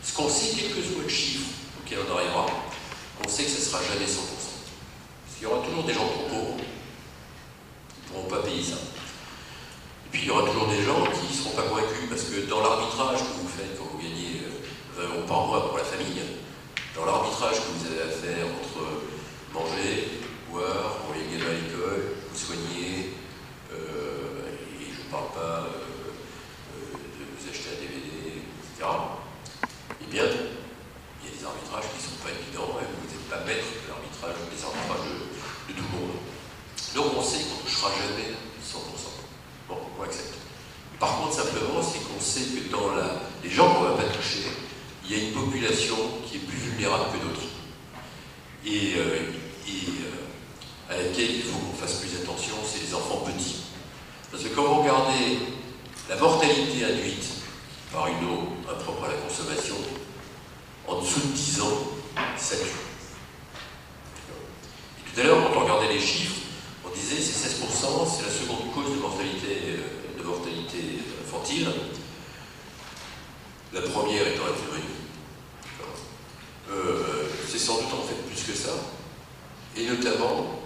Ce qu'on sait, quel que soit le chiffre auquel on arrivera, on sait que ce ne sera jamais 100%. Parce qu'il y aura toujours des gens trop pauvres qui ne pourront pas payer ça. Et puis il y aura toujours des gens qui ne seront pas convaincus, parce que dans l'arbitrage que vous faites quand vous gagnez 20 euros par mois pour la famille, dans l'arbitrage que vous avez à faire entre manger, boire, envoyer le à l'école, vous soigner, euh, et je ne parle pas euh, de vous acheter un DVD, etc., eh bien, il y a des arbitrages qui ne sont pas évidents, et vous n'êtes pas maître de l'arbitrage, des arbitrages de, de tout le monde. Donc on sait qu'on ne touchera jamais 100%. Bon, accepte. Par contre, simplement, c'est qu'on sait que dans les gens qu'on ne va pas toucher, il y a une population qui est plus vulnérable que d'autres. Et, euh, euh, à laquelle il faut qu'on fasse plus attention, c'est les enfants petits. Parce que quand vous regardez la mortalité induite par une eau impropre à la consommation, en dessous de 10 ans, ça tue. Et tout à l'heure, quand on regardait les chiffres, c'est 16%, c'est la seconde cause de mortalité, de mortalité infantile. La première étant la pneumonie. Euh, c'est sans doute en fait plus que ça. Et notamment,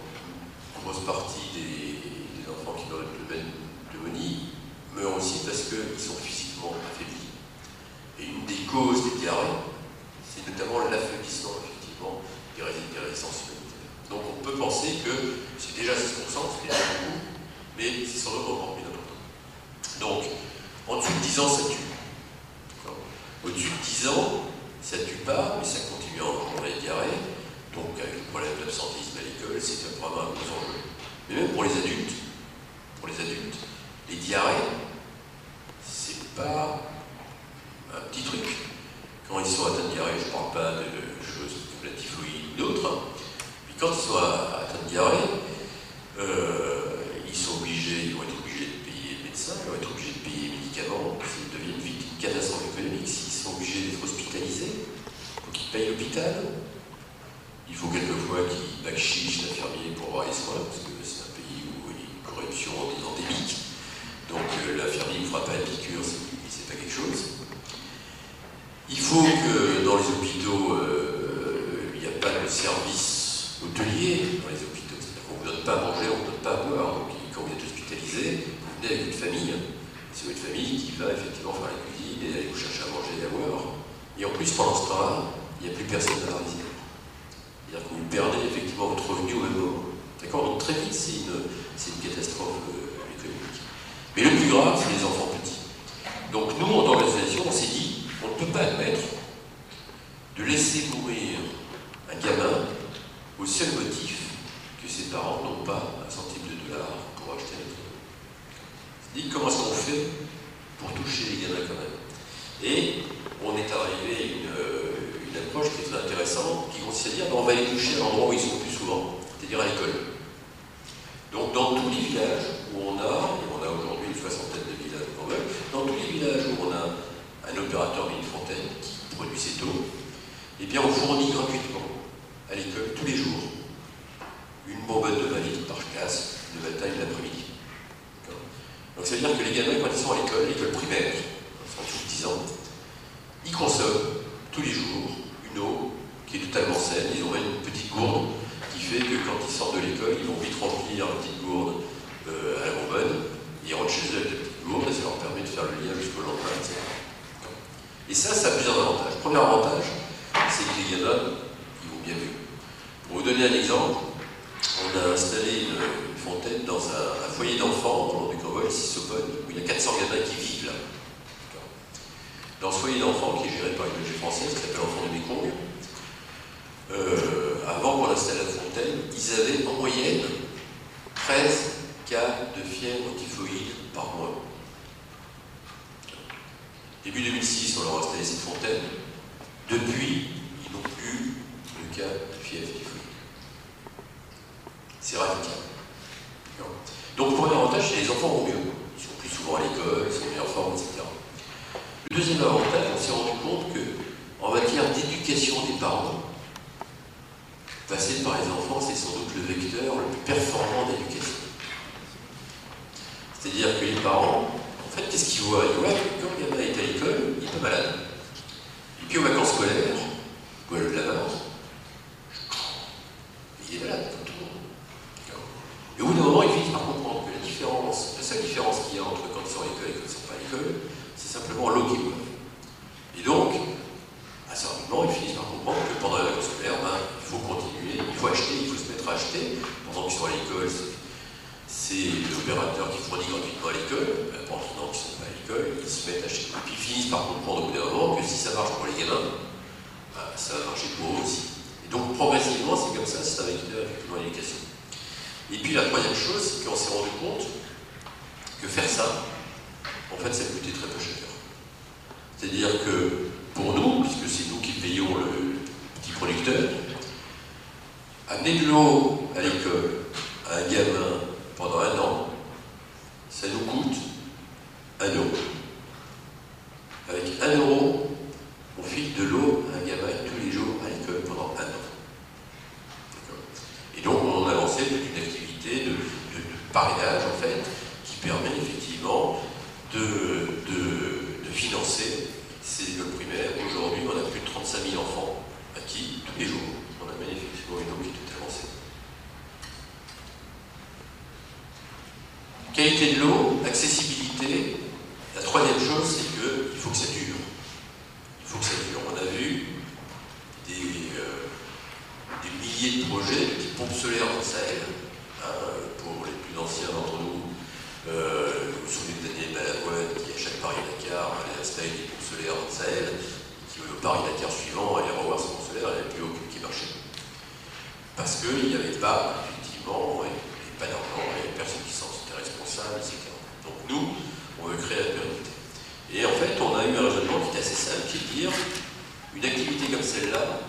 une grosse partie des, enfants qui meurent de pneumonie meurent aussi parce qu'ils sont physiquement affaiblis. Et une des causes des diarrhées, c'est notamment l'affaiblissement effectivement des, des résistances donc on peut penser que c'est déjà 6%, c'est déjà beaucoup, mais c'est sans doute encore plus important. Donc, en dessous de 10 ans, ça tue. Au-dessus de 10 ans, ça ne tue pas, mais ça continue à engendrer des diarrhées. Donc, avec le problème d'absentéisme à l'école, c'est vraiment un gros enjeu. Mais même pour les adultes, pour les adultes, les diarrhées, c'est pas un petit truc. Quand ils sont atteints de diarrhée, je ne parle pas de choses comme la typhoïde ou d'autres. Quand ils sont à Tangaré, euh, ils sont obligés, ils vont être obligés de payer les médecins, ils vont être obligés de payer les médicaments, ils deviennent vite une catastrophe économique. S'ils sont obligés d'être hospitalisés, il faut qu'ils payent l'hôpital, il faut quelquefois qu'ils bachichent l'infirmier pour avoir les soins, depuis un raisonnement qui est assez simple, qui est de dire une activité comme celle-là,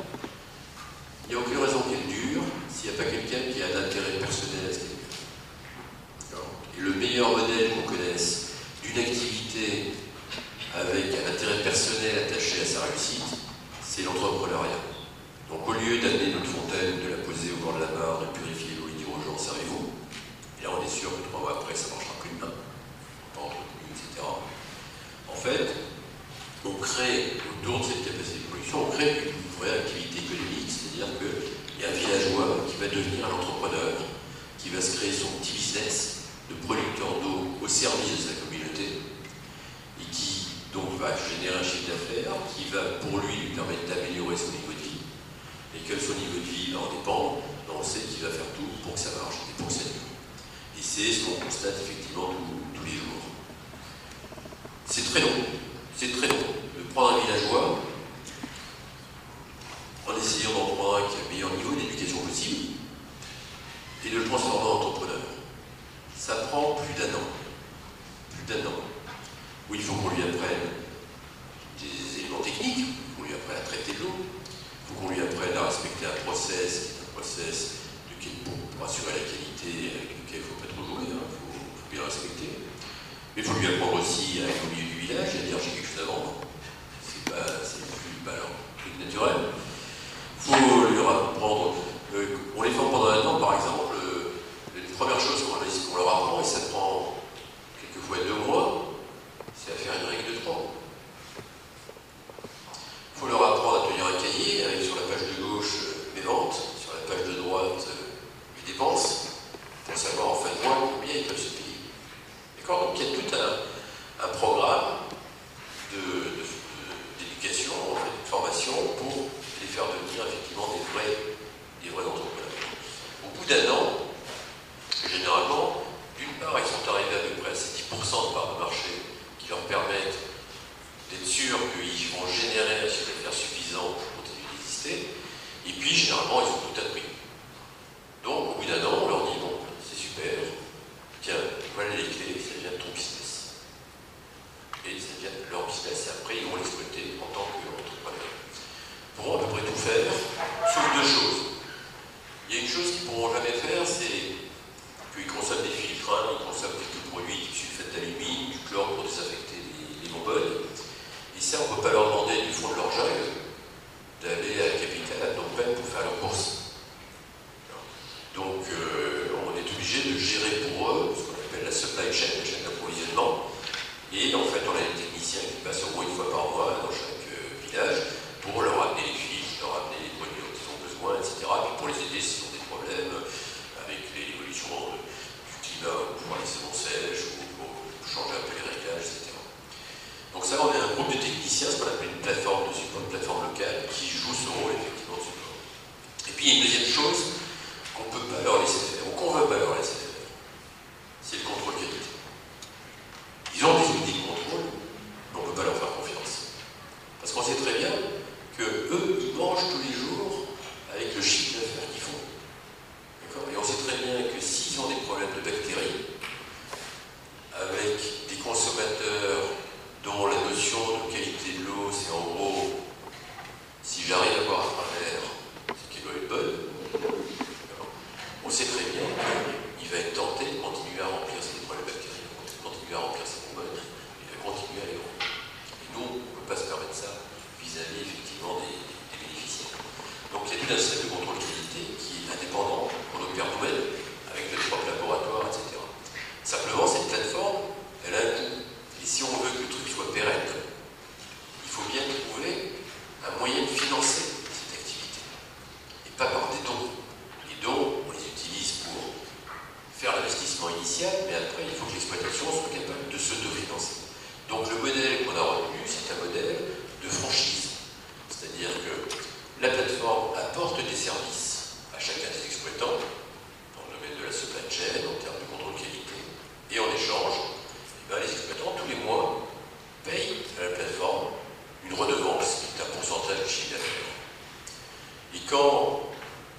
Quand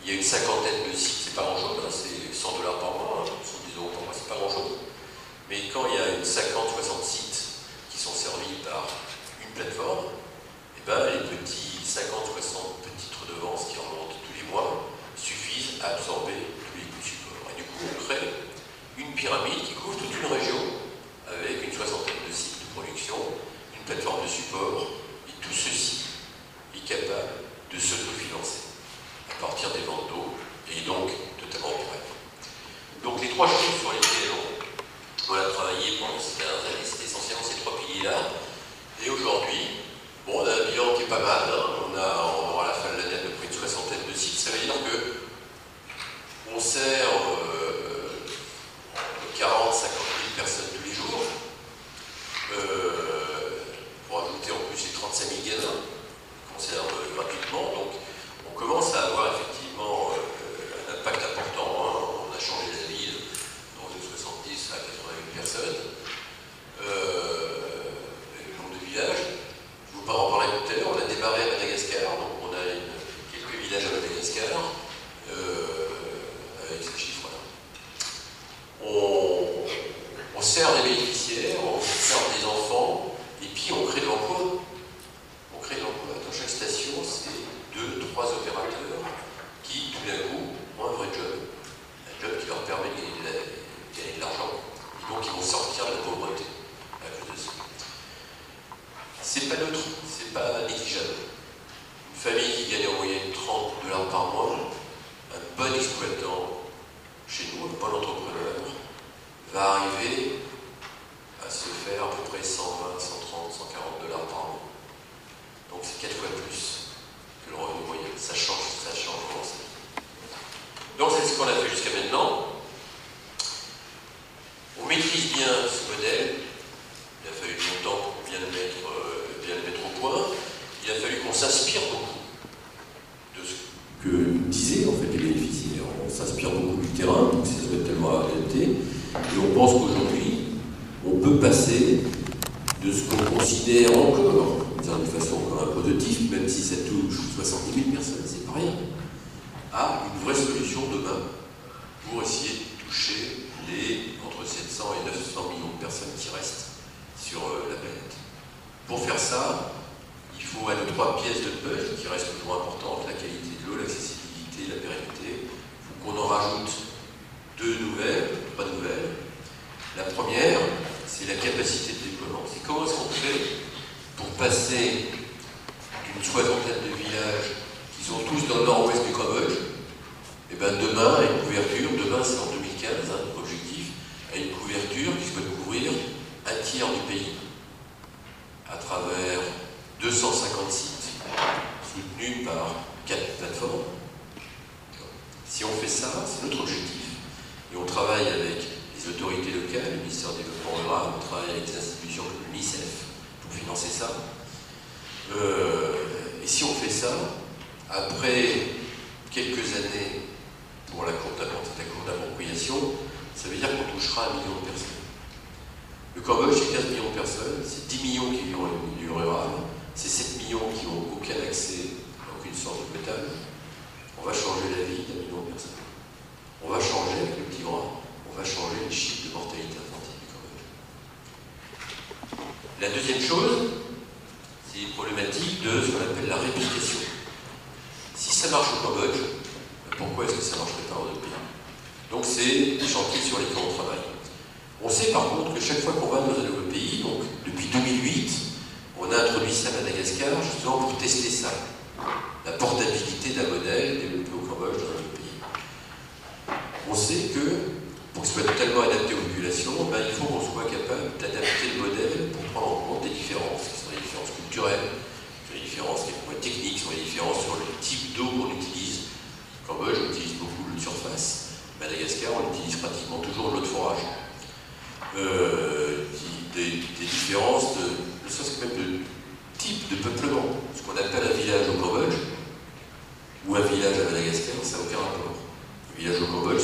il y a une cinquantaine de sites, c'est pas grand-chose, hein, c'est 100 dollars par mois, hein, 70 euros par mois, c'est pas grand-chose. Mais quand il y a une 50-60 sites qui sont servis par une plateforme, eh ben les petits 50-60 petites redevances qui remontent tous les mois suffisent à absorber tous les coûts de support. Et du coup, on crée une pyramide qui couvre toute une région avec une soixantaine de sites de production, une plateforme de support, et tout ceci est capable de s'autofinancer. peut passer de ce qu'on considère encore, de façon encore un prototype, même si ça touche 70 000 personnes, c'est pas rien, à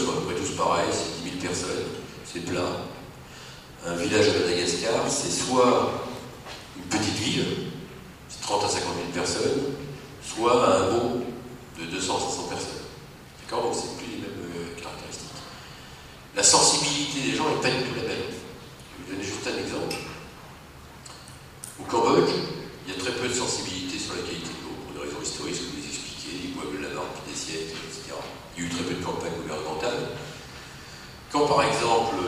sont à peu près tous pareils, c'est 10 000 personnes, c'est plat. Un village à Madagascar, c'est soit une petite ville, c'est 30 à 50 000 personnes, soit un hameau de 200 à 500 personnes. D'accord Donc c'est plus les mêmes euh, caractéristiques. La sensibilité des gens n'est pas du tout la même. Je vais vous donner juste un exemple. Au Cambodge, il y a très peu de sensibilité sur la qualité de l'eau, pour des raisons historiques que vous expliquez, les bois de la barbe des siècles, etc. Il y a eu très par exemple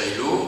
Shiloh,